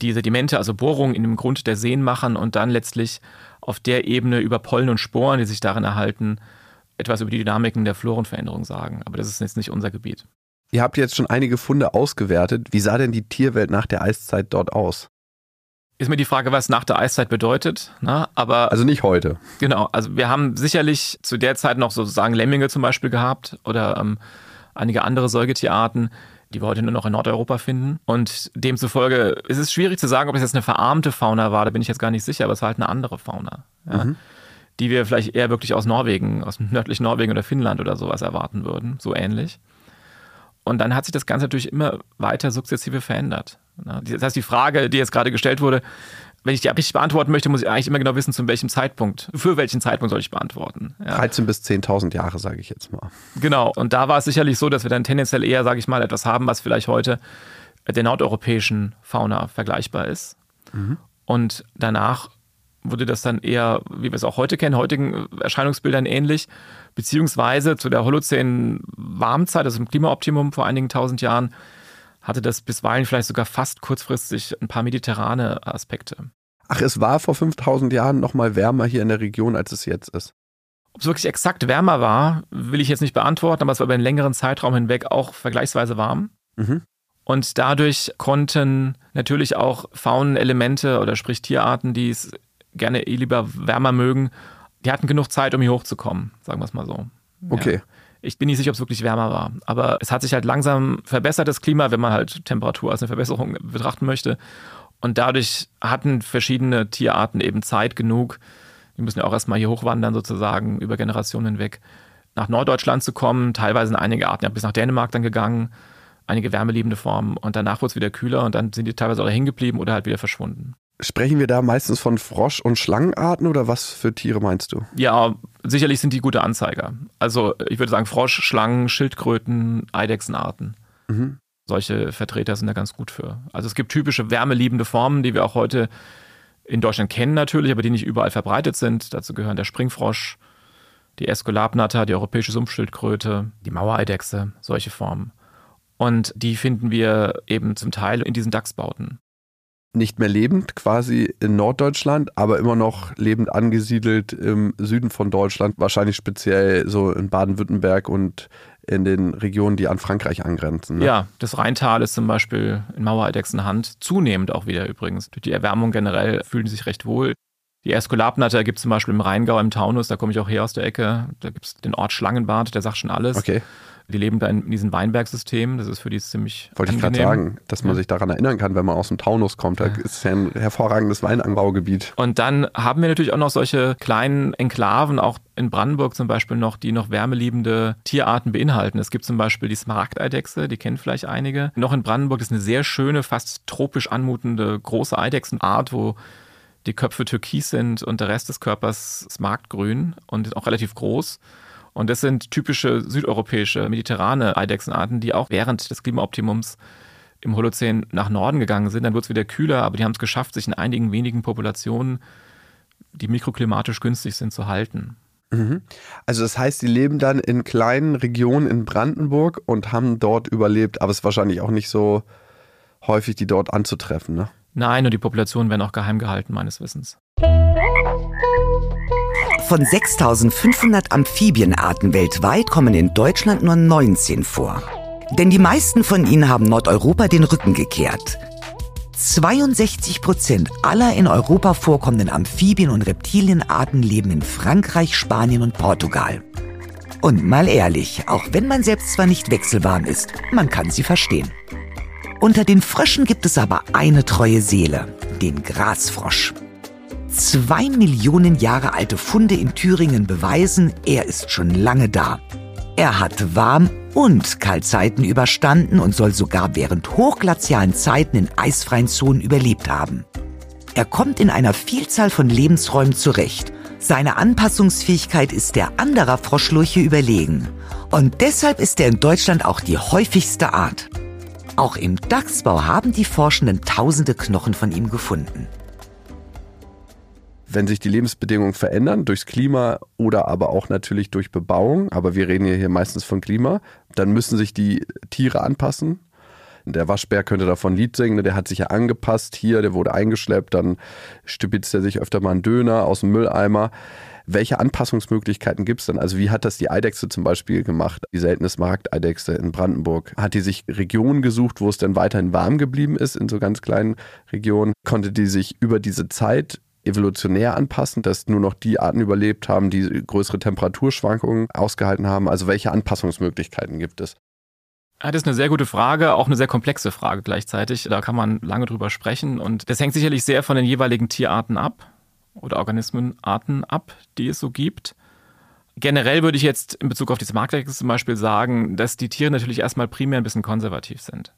die Sedimente, also Bohrungen in dem Grund der Seen machen und dann letztlich auf der Ebene über Pollen und Sporen, die sich darin erhalten, etwas über die Dynamiken der Florenveränderung sagen. Aber das ist jetzt nicht unser Gebiet. Ihr habt jetzt schon einige Funde ausgewertet. Wie sah denn die Tierwelt nach der Eiszeit dort aus? Ist mir die Frage, was nach der Eiszeit bedeutet. Ne? Aber also nicht heute. Genau. Also wir haben sicherlich zu der Zeit noch sozusagen Lemminge zum Beispiel gehabt oder ähm, einige andere Säugetierarten, die wir heute nur noch in Nordeuropa finden. Und demzufolge ist es schwierig zu sagen, ob es jetzt eine verarmte Fauna war. Da bin ich jetzt gar nicht sicher, aber es war halt eine andere Fauna. Ja? Mhm. Die wir vielleicht eher wirklich aus Norwegen, aus nördlichen Norwegen oder Finnland oder sowas erwarten würden. So ähnlich. Und dann hat sich das Ganze natürlich immer weiter sukzessive verändert. Das heißt, die Frage, die jetzt gerade gestellt wurde, wenn ich die richtig beantworten möchte, muss ich eigentlich immer genau wissen, zu welchem Zeitpunkt, für welchen Zeitpunkt soll ich beantworten. Ja. 13 bis 10.000 Jahre, sage ich jetzt mal. Genau, und da war es sicherlich so, dass wir dann tendenziell eher, sage ich mal, etwas haben, was vielleicht heute der nordeuropäischen Fauna vergleichbar ist. Mhm. Und danach wurde das dann eher, wie wir es auch heute kennen, heutigen Erscheinungsbildern ähnlich, beziehungsweise zu der Holozän-Warmzeit, also im Klimaoptimum vor einigen tausend Jahren, hatte das bisweilen vielleicht sogar fast kurzfristig ein paar mediterrane Aspekte. Ach, es war vor 5000 Jahren noch mal wärmer hier in der Region, als es jetzt ist. Ob es wirklich exakt wärmer war, will ich jetzt nicht beantworten, aber es war über einen längeren Zeitraum hinweg auch vergleichsweise warm. Mhm. Und dadurch konnten natürlich auch Faunenelemente oder sprich Tierarten, die es gerne eh lieber wärmer mögen, die hatten genug Zeit, um hier hochzukommen, sagen wir es mal so. Okay. Ja. Ich bin nicht sicher, ob es wirklich wärmer war. Aber es hat sich halt langsam verbessert, das Klima, wenn man halt Temperatur als eine Verbesserung betrachten möchte. Und dadurch hatten verschiedene Tierarten eben Zeit genug, die müssen ja auch erstmal hier hochwandern, sozusagen, über Generationen hinweg, nach Norddeutschland zu kommen. Teilweise sind einige Arten ja bis nach Dänemark dann gegangen, einige wärmeliebende Formen. Und danach wurde es wieder kühler und dann sind die teilweise auch hängen geblieben oder halt wieder verschwunden. Sprechen wir da meistens von Frosch- und Schlangenarten oder was für Tiere meinst du? Ja, sicherlich sind die gute Anzeiger. Also ich würde sagen Frosch, Schlangen, Schildkröten, Eidechsenarten. Mhm. Solche Vertreter sind da ganz gut für. Also es gibt typische wärmeliebende Formen, die wir auch heute in Deutschland kennen natürlich, aber die nicht überall verbreitet sind. Dazu gehören der Springfrosch, die Esculapnatter, die europäische Sumpfschildkröte, die Mauereidechse, solche Formen. Und die finden wir eben zum Teil in diesen Dachsbauten nicht mehr lebend, quasi in Norddeutschland, aber immer noch lebend angesiedelt im Süden von Deutschland, wahrscheinlich speziell so in Baden-Württemberg und in den Regionen, die an Frankreich angrenzen. Ne? Ja, das Rheintal ist zum Beispiel in Mauereidechsenhand zunehmend auch wieder übrigens. Durch die Erwärmung generell fühlen sie sich recht wohl. Die Eskulapnatter gibt es zum Beispiel im Rheingau, im Taunus, da komme ich auch her aus der Ecke. Da gibt es den Ort Schlangenbad, der sagt schon alles. Okay. Die leben da in diesem Weinbergsystem. Das ist für die ziemlich. Wollte angenehm. ich gerade sagen, dass man ja. sich daran erinnern kann, wenn man aus dem Taunus kommt. Da ja. ist ja ein hervorragendes Weinanbaugebiet. Und dann haben wir natürlich auch noch solche kleinen Enklaven, auch in Brandenburg zum Beispiel noch, die noch wärmeliebende Tierarten beinhalten. Es gibt zum Beispiel die Smaragdeidechse, die kennen vielleicht einige. Noch in Brandenburg ist eine sehr schöne, fast tropisch anmutende große Eidechsenart, wo die Köpfe türkis sind und der Rest des Körpers smaragdgrün und auch relativ groß. Und das sind typische südeuropäische, mediterrane Eidechsenarten, die auch während des Klimaoptimums im Holozän nach Norden gegangen sind. Dann wird es wieder kühler, aber die haben es geschafft, sich in einigen wenigen Populationen, die mikroklimatisch günstig sind, zu halten. Mhm. Also das heißt, die leben dann in kleinen Regionen in Brandenburg und haben dort überlebt, aber es ist wahrscheinlich auch nicht so häufig, die dort anzutreffen, ne? Nein, und die Populationen werden auch geheim gehalten, meines Wissens. Von 6500 Amphibienarten weltweit kommen in Deutschland nur 19 vor. Denn die meisten von ihnen haben Nordeuropa den Rücken gekehrt. 62 Prozent aller in Europa vorkommenden Amphibien- und Reptilienarten leben in Frankreich, Spanien und Portugal. Und mal ehrlich, auch wenn man selbst zwar nicht wechselwarm ist, man kann sie verstehen. Unter den Fröschen gibt es aber eine treue Seele, den Grasfrosch. Zwei Millionen Jahre alte Funde in Thüringen beweisen, er ist schon lange da. Er hat Warm- und Kaltzeiten überstanden und soll sogar während hochglazialen Zeiten in eisfreien Zonen überlebt haben. Er kommt in einer Vielzahl von Lebensräumen zurecht. Seine Anpassungsfähigkeit ist der anderer Froschlurche überlegen. Und deshalb ist er in Deutschland auch die häufigste Art. Auch im Dachsbau haben die Forschenden tausende Knochen von ihm gefunden wenn sich die Lebensbedingungen verändern, durchs Klima oder aber auch natürlich durch Bebauung, aber wir reden ja hier meistens von Klima, dann müssen sich die Tiere anpassen. Der Waschbär könnte davon Lied singen, der hat sich ja angepasst hier, der wurde eingeschleppt, dann stibitzt er sich öfter mal einen Döner aus dem Mülleimer. Welche Anpassungsmöglichkeiten gibt es denn? Also wie hat das die Eidechse zum Beispiel gemacht, die seltene Smaragdeidechse in Brandenburg? Hat die sich Regionen gesucht, wo es dann weiterhin warm geblieben ist, in so ganz kleinen Regionen? Konnte die sich über diese Zeit evolutionär anpassen, dass nur noch die Arten überlebt haben, die größere Temperaturschwankungen ausgehalten haben? Also welche Anpassungsmöglichkeiten gibt es? das ist eine sehr gute Frage, auch eine sehr komplexe Frage gleichzeitig. Da kann man lange drüber sprechen und das hängt sicherlich sehr von den jeweiligen Tierarten ab oder Organismenarten ab, die es so gibt. Generell würde ich jetzt in Bezug auf diese Marktwechsel zum Beispiel sagen, dass die Tiere natürlich erstmal primär ein bisschen konservativ sind.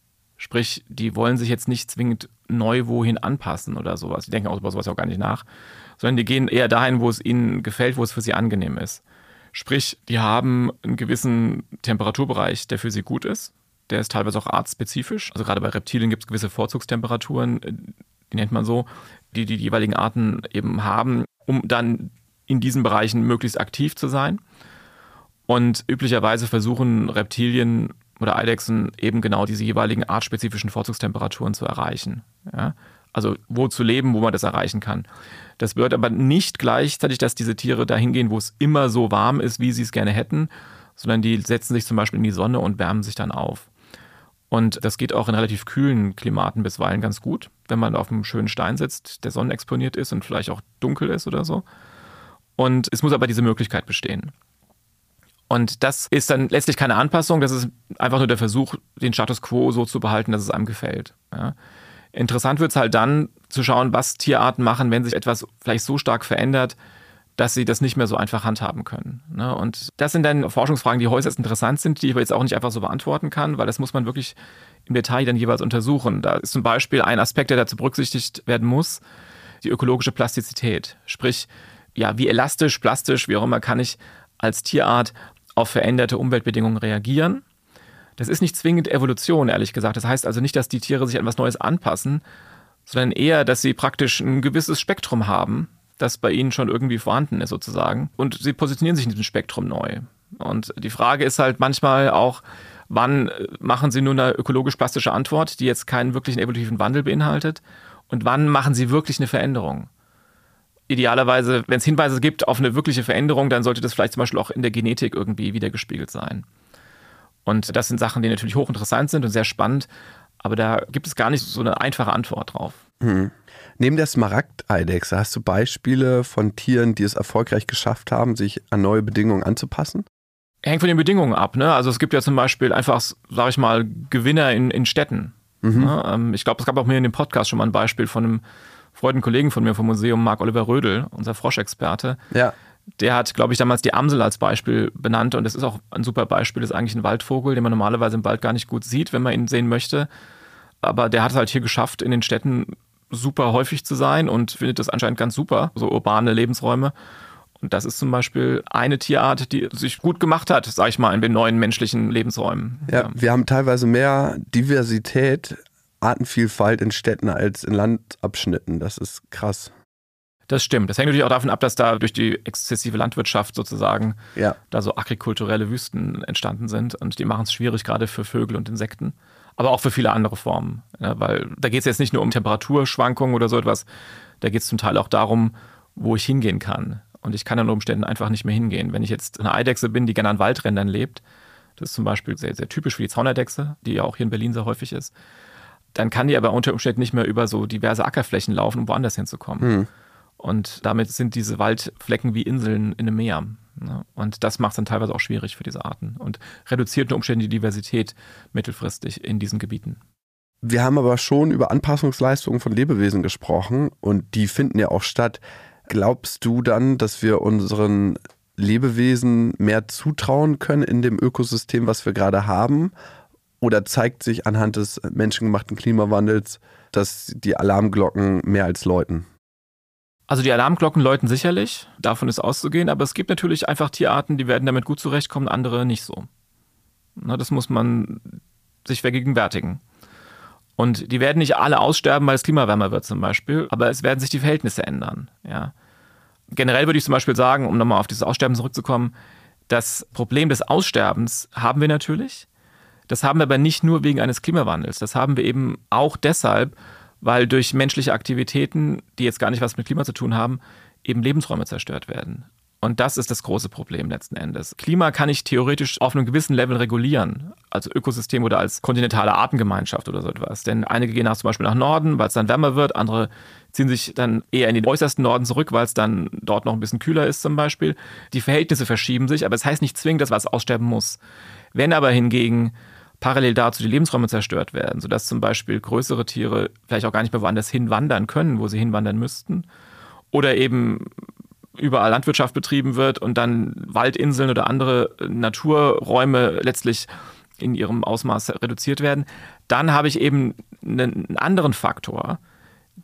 Sprich, die wollen sich jetzt nicht zwingend neu wohin anpassen oder sowas. Die denken auch über sowas auch gar nicht nach, sondern die gehen eher dahin, wo es ihnen gefällt, wo es für sie angenehm ist. Sprich, die haben einen gewissen Temperaturbereich, der für sie gut ist. Der ist teilweise auch artspezifisch. Also gerade bei Reptilien gibt es gewisse Vorzugstemperaturen, die nennt man so, die die jeweiligen Arten eben haben, um dann in diesen Bereichen möglichst aktiv zu sein. Und üblicherweise versuchen Reptilien oder Eidechsen eben genau diese jeweiligen artspezifischen Vorzugstemperaturen zu erreichen. Ja? Also wo zu leben, wo man das erreichen kann. Das bedeutet aber nicht gleichzeitig, dass diese Tiere dahin gehen, wo es immer so warm ist, wie sie es gerne hätten, sondern die setzen sich zum Beispiel in die Sonne und wärmen sich dann auf. Und das geht auch in relativ kühlen Klimaten bisweilen ganz gut, wenn man auf einem schönen Stein sitzt, der sonnenexponiert ist und vielleicht auch dunkel ist oder so. Und es muss aber diese Möglichkeit bestehen. Und das ist dann letztlich keine Anpassung, das ist einfach nur der Versuch, den Status quo so zu behalten, dass es einem gefällt. Ja. Interessant wird es halt dann zu schauen, was Tierarten machen, wenn sich etwas vielleicht so stark verändert, dass sie das nicht mehr so einfach handhaben können. Ne? Und das sind dann Forschungsfragen, die äußerst interessant sind, die ich aber jetzt auch nicht einfach so beantworten kann, weil das muss man wirklich im Detail dann jeweils untersuchen. Da ist zum Beispiel ein Aspekt, der dazu berücksichtigt werden muss, die ökologische Plastizität. Sprich, ja, wie elastisch, plastisch, wie auch immer kann ich als Tierart auf veränderte Umweltbedingungen reagieren. Das ist nicht zwingend Evolution, ehrlich gesagt. Das heißt also nicht, dass die Tiere sich an was Neues anpassen, sondern eher, dass sie praktisch ein gewisses Spektrum haben, das bei ihnen schon irgendwie vorhanden ist sozusagen. Und sie positionieren sich in diesem Spektrum neu. Und die Frage ist halt manchmal auch, wann machen sie nur eine ökologisch-plastische Antwort, die jetzt keinen wirklichen evolutiven Wandel beinhaltet? Und wann machen sie wirklich eine Veränderung? Idealerweise, wenn es Hinweise gibt auf eine wirkliche Veränderung, dann sollte das vielleicht zum Beispiel auch in der Genetik irgendwie wiedergespiegelt sein. Und das sind Sachen, die natürlich hochinteressant sind und sehr spannend, aber da gibt es gar nicht so eine einfache Antwort drauf. Hm. Neben der Smaragdeidechse hast du Beispiele von Tieren, die es erfolgreich geschafft haben, sich an neue Bedingungen anzupassen? Hängt von den Bedingungen ab. Ne? Also es gibt ja zum Beispiel einfach, sage ich mal, Gewinner in, in Städten. Mhm. Ne? Ähm, ich glaube, es gab auch mir in dem Podcast schon mal ein Beispiel von einem Freunden Kollegen von mir vom Museum, Marc Oliver Rödel, unser Froschexperte. Ja. Der hat, glaube ich, damals die Amsel als Beispiel benannt und das ist auch ein super Beispiel. Das ist eigentlich ein Waldvogel, den man normalerweise im Wald gar nicht gut sieht, wenn man ihn sehen möchte. Aber der hat es halt hier geschafft, in den Städten super häufig zu sein und findet das anscheinend ganz super, so urbane Lebensräume. Und das ist zum Beispiel eine Tierart, die sich gut gemacht hat, sag ich mal, in den neuen menschlichen Lebensräumen. Ja, ja. wir haben teilweise mehr Diversität, Artenvielfalt in Städten als in Landabschnitten. Das ist krass. Das stimmt. Das hängt natürlich auch davon ab, dass da durch die exzessive Landwirtschaft sozusagen ja. da so agrikulturelle Wüsten entstanden sind. Und die machen es schwierig, gerade für Vögel und Insekten aber auch für viele andere Formen. Ja, weil da geht es jetzt nicht nur um Temperaturschwankungen oder so etwas, da geht es zum Teil auch darum, wo ich hingehen kann. Und ich kann unter Umständen einfach nicht mehr hingehen. Wenn ich jetzt eine Eidechse bin, die gerne an Waldrändern lebt, das ist zum Beispiel sehr, sehr typisch für die Zauneidechse, die ja auch hier in Berlin sehr häufig ist, dann kann die aber unter Umständen nicht mehr über so diverse Ackerflächen laufen, um woanders hinzukommen. Hm. Und damit sind diese Waldflecken wie Inseln in einem Meer. Ne? Und das macht es dann teilweise auch schwierig für diese Arten und reduziert unter Umständen die Diversität mittelfristig in diesen Gebieten. Wir haben aber schon über Anpassungsleistungen von Lebewesen gesprochen und die finden ja auch statt. Glaubst du dann, dass wir unseren Lebewesen mehr zutrauen können in dem Ökosystem, was wir gerade haben? Oder zeigt sich anhand des menschengemachten Klimawandels, dass die Alarmglocken mehr als läuten? Also die Alarmglocken läuten sicherlich, davon ist auszugehen, aber es gibt natürlich einfach Tierarten, die werden damit gut zurechtkommen, andere nicht so. Na, das muss man sich vergegenwärtigen. Und die werden nicht alle aussterben, weil es klimawärmer wird zum Beispiel, aber es werden sich die Verhältnisse ändern. Ja. Generell würde ich zum Beispiel sagen, um nochmal auf dieses Aussterben zurückzukommen, das Problem des Aussterbens haben wir natürlich. Das haben wir aber nicht nur wegen eines Klimawandels. Das haben wir eben auch deshalb, weil durch menschliche Aktivitäten, die jetzt gar nicht was mit Klima zu tun haben, eben Lebensräume zerstört werden. Und das ist das große Problem letzten Endes. Klima kann ich theoretisch auf einem gewissen Level regulieren, als Ökosystem oder als kontinentale Artengemeinschaft oder so etwas. Denn einige gehen nach, zum Beispiel nach Norden, weil es dann wärmer wird, andere ziehen sich dann eher in den äußersten Norden zurück, weil es dann dort noch ein bisschen kühler ist zum Beispiel. Die Verhältnisse verschieben sich, aber es das heißt nicht zwingend, dass was aussterben muss. Wenn aber hingegen parallel dazu die Lebensräume zerstört werden, sodass zum Beispiel größere Tiere vielleicht auch gar nicht mehr woanders hinwandern können, wo sie hinwandern müssten, oder eben überall Landwirtschaft betrieben wird und dann Waldinseln oder andere Naturräume letztlich in ihrem Ausmaß reduziert werden, dann habe ich eben einen anderen Faktor,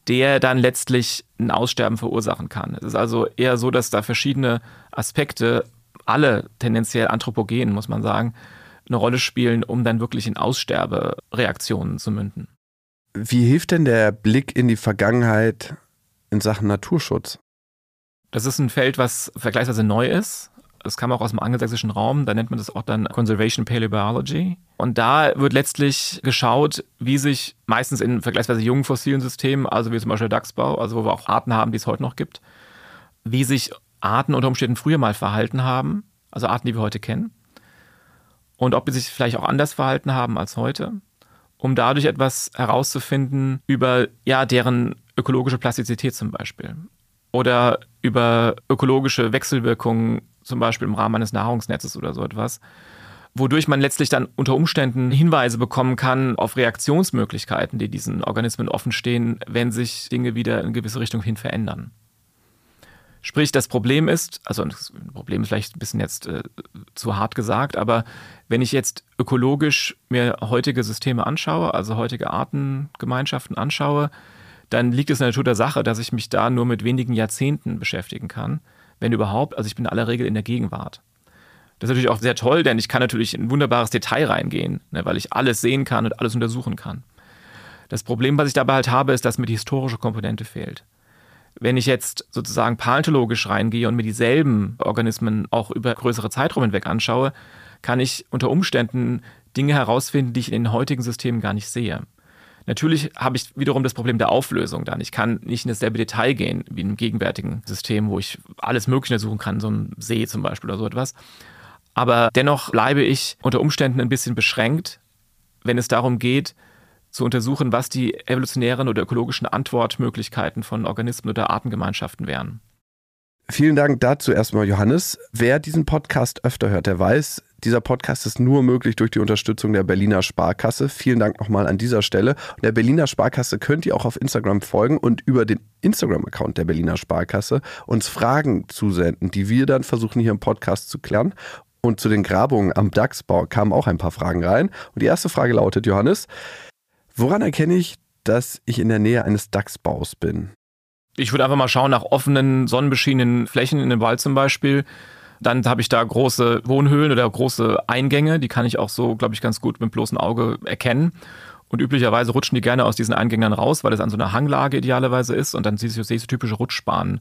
der dann letztlich ein Aussterben verursachen kann. Es ist also eher so, dass da verschiedene Aspekte, alle tendenziell anthropogen, muss man sagen, eine Rolle spielen, um dann wirklich in Aussterbereaktionen zu münden. Wie hilft denn der Blick in die Vergangenheit in Sachen Naturschutz? Das ist ein Feld, was vergleichsweise neu ist. Es kam auch aus dem angelsächsischen Raum, da nennt man das auch dann Conservation Paleobiology. Und da wird letztlich geschaut, wie sich meistens in vergleichsweise jungen fossilen Systemen, also wie zum Beispiel Dachsbau, also wo wir auch Arten haben, die es heute noch gibt, wie sich Arten unter Umständen früher mal verhalten haben, also Arten, die wir heute kennen, und ob sie sich vielleicht auch anders verhalten haben als heute, um dadurch etwas herauszufinden über ja, deren ökologische Plastizität zum Beispiel oder über ökologische Wechselwirkungen, zum Beispiel im Rahmen eines Nahrungsnetzes oder so etwas, wodurch man letztlich dann unter Umständen Hinweise bekommen kann auf Reaktionsmöglichkeiten, die diesen Organismen offenstehen, wenn sich Dinge wieder in gewisse Richtung hin verändern. Sprich, das Problem ist, also das Problem ist vielleicht ein bisschen jetzt äh, zu hart gesagt, aber wenn ich jetzt ökologisch mir heutige Systeme anschaue, also heutige Artengemeinschaften anschaue, dann liegt es in der Natur der Sache, dass ich mich da nur mit wenigen Jahrzehnten beschäftigen kann, wenn überhaupt. Also ich bin in aller Regel in der Gegenwart. Das ist natürlich auch sehr toll, denn ich kann natürlich in ein wunderbares Detail reingehen, ne, weil ich alles sehen kann und alles untersuchen kann. Das Problem, was ich dabei halt habe, ist, dass mir die historische Komponente fehlt. Wenn ich jetzt sozusagen paläontologisch reingehe und mir dieselben Organismen auch über größere Zeiträume hinweg anschaue, kann ich unter Umständen Dinge herausfinden, die ich in den heutigen Systemen gar nicht sehe. Natürlich habe ich wiederum das Problem der Auflösung dann. Ich kann nicht in dasselbe Detail gehen wie im gegenwärtigen System, wo ich alles Mögliche suchen kann, so ein See zum Beispiel oder so etwas. Aber dennoch bleibe ich unter Umständen ein bisschen beschränkt, wenn es darum geht, zu untersuchen, was die evolutionären oder ökologischen Antwortmöglichkeiten von Organismen oder Artengemeinschaften wären. Vielen Dank dazu erstmal, Johannes. Wer diesen Podcast öfter hört, der weiß, dieser Podcast ist nur möglich durch die Unterstützung der Berliner Sparkasse. Vielen Dank nochmal an dieser Stelle. Und der Berliner Sparkasse könnt ihr auch auf Instagram folgen und über den Instagram-Account der Berliner Sparkasse uns Fragen zusenden, die wir dann versuchen hier im Podcast zu klären. Und zu den Grabungen am Dachsbau kamen auch ein paar Fragen rein. Und die erste Frage lautet, Johannes, woran erkenne ich, dass ich in der Nähe eines Dachsbaus bin? Ich würde einfach mal schauen nach offenen, sonnenbeschienenen Flächen in dem Wald zum Beispiel dann habe ich da große Wohnhöhlen oder große Eingänge, die kann ich auch so, glaube ich, ganz gut mit bloßem Auge erkennen. Und üblicherweise rutschen die gerne aus diesen Eingängen raus, weil es an so einer Hanglage idealerweise ist. Und dann siehst du, siehst du typische Rutschbahnen,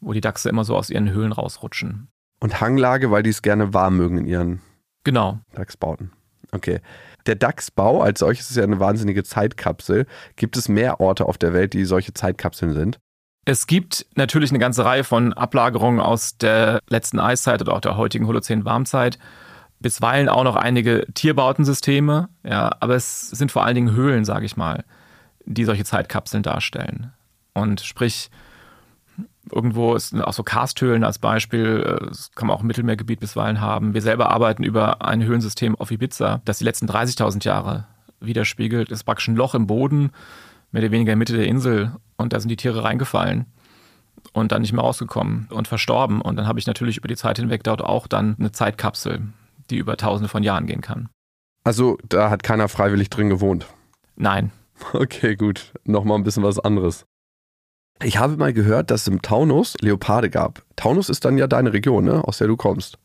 wo die Dachse immer so aus ihren Höhlen rausrutschen. Und Hanglage, weil die es gerne warm mögen in ihren genau. Dachsbauten. Okay. Der Dachsbau als solches ist ja eine wahnsinnige Zeitkapsel. Gibt es mehr Orte auf der Welt, die solche Zeitkapseln sind? Es gibt natürlich eine ganze Reihe von Ablagerungen aus der letzten Eiszeit oder auch der heutigen Holozän-Warmzeit. Bisweilen auch noch einige Tierbautensysteme, ja, aber es sind vor allen Dingen Höhlen, sage ich mal, die solche Zeitkapseln darstellen. Und sprich, irgendwo ist auch so Karsthöhlen als Beispiel, das kann man auch im Mittelmeergebiet bisweilen haben. Wir selber arbeiten über ein Höhlensystem auf Ibiza, das die letzten 30.000 Jahre widerspiegelt. Das ist praktisch ein Loch im Boden, mehr oder weniger in der Mitte der Insel und da sind die Tiere reingefallen und dann nicht mehr rausgekommen und verstorben. Und dann habe ich natürlich über die Zeit hinweg dort auch dann eine Zeitkapsel, die über tausende von Jahren gehen kann. Also da hat keiner freiwillig drin gewohnt? Nein. Okay, gut. Nochmal ein bisschen was anderes. Ich habe mal gehört, dass es im Taunus Leoparde gab. Taunus ist dann ja deine Region, ne? aus der du kommst.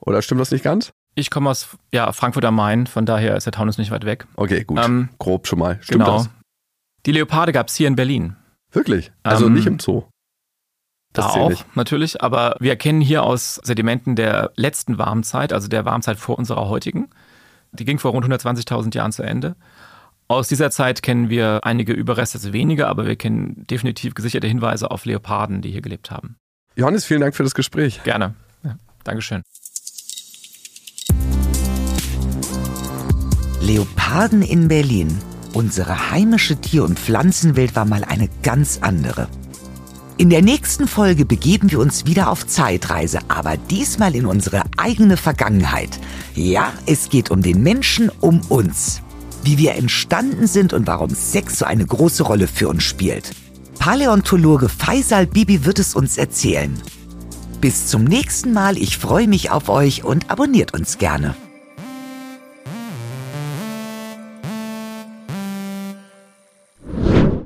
Oder stimmt das nicht ganz? Ich komme aus ja, Frankfurt am Main, von daher ist der Taunus nicht weit weg. Okay, gut. Ähm, Grob schon mal. Stimmt genau. das? Die Leoparde gab es hier in Berlin. Wirklich? Also ähm, nicht im Zoo. Das da auch, nicht. natürlich. Aber wir erkennen hier aus Sedimenten der letzten Warmzeit, also der Warmzeit vor unserer heutigen, Die ging vor rund 120.000 Jahren zu Ende. Aus dieser Zeit kennen wir einige Überreste, also weniger, aber wir kennen definitiv gesicherte Hinweise auf Leoparden, die hier gelebt haben. Johannes, vielen Dank für das Gespräch. Gerne. Ja, Dankeschön. Leoparden in Berlin. Unsere heimische Tier- und Pflanzenwelt war mal eine ganz andere. In der nächsten Folge begeben wir uns wieder auf Zeitreise, aber diesmal in unsere eigene Vergangenheit. Ja, es geht um den Menschen, um uns. Wie wir entstanden sind und warum Sex so eine große Rolle für uns spielt. Paläontologe Faisal Bibi wird es uns erzählen. Bis zum nächsten Mal, ich freue mich auf euch und abonniert uns gerne.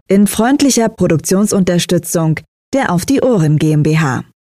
In freundlicher Produktionsunterstützung der Auf die Ohren GmbH.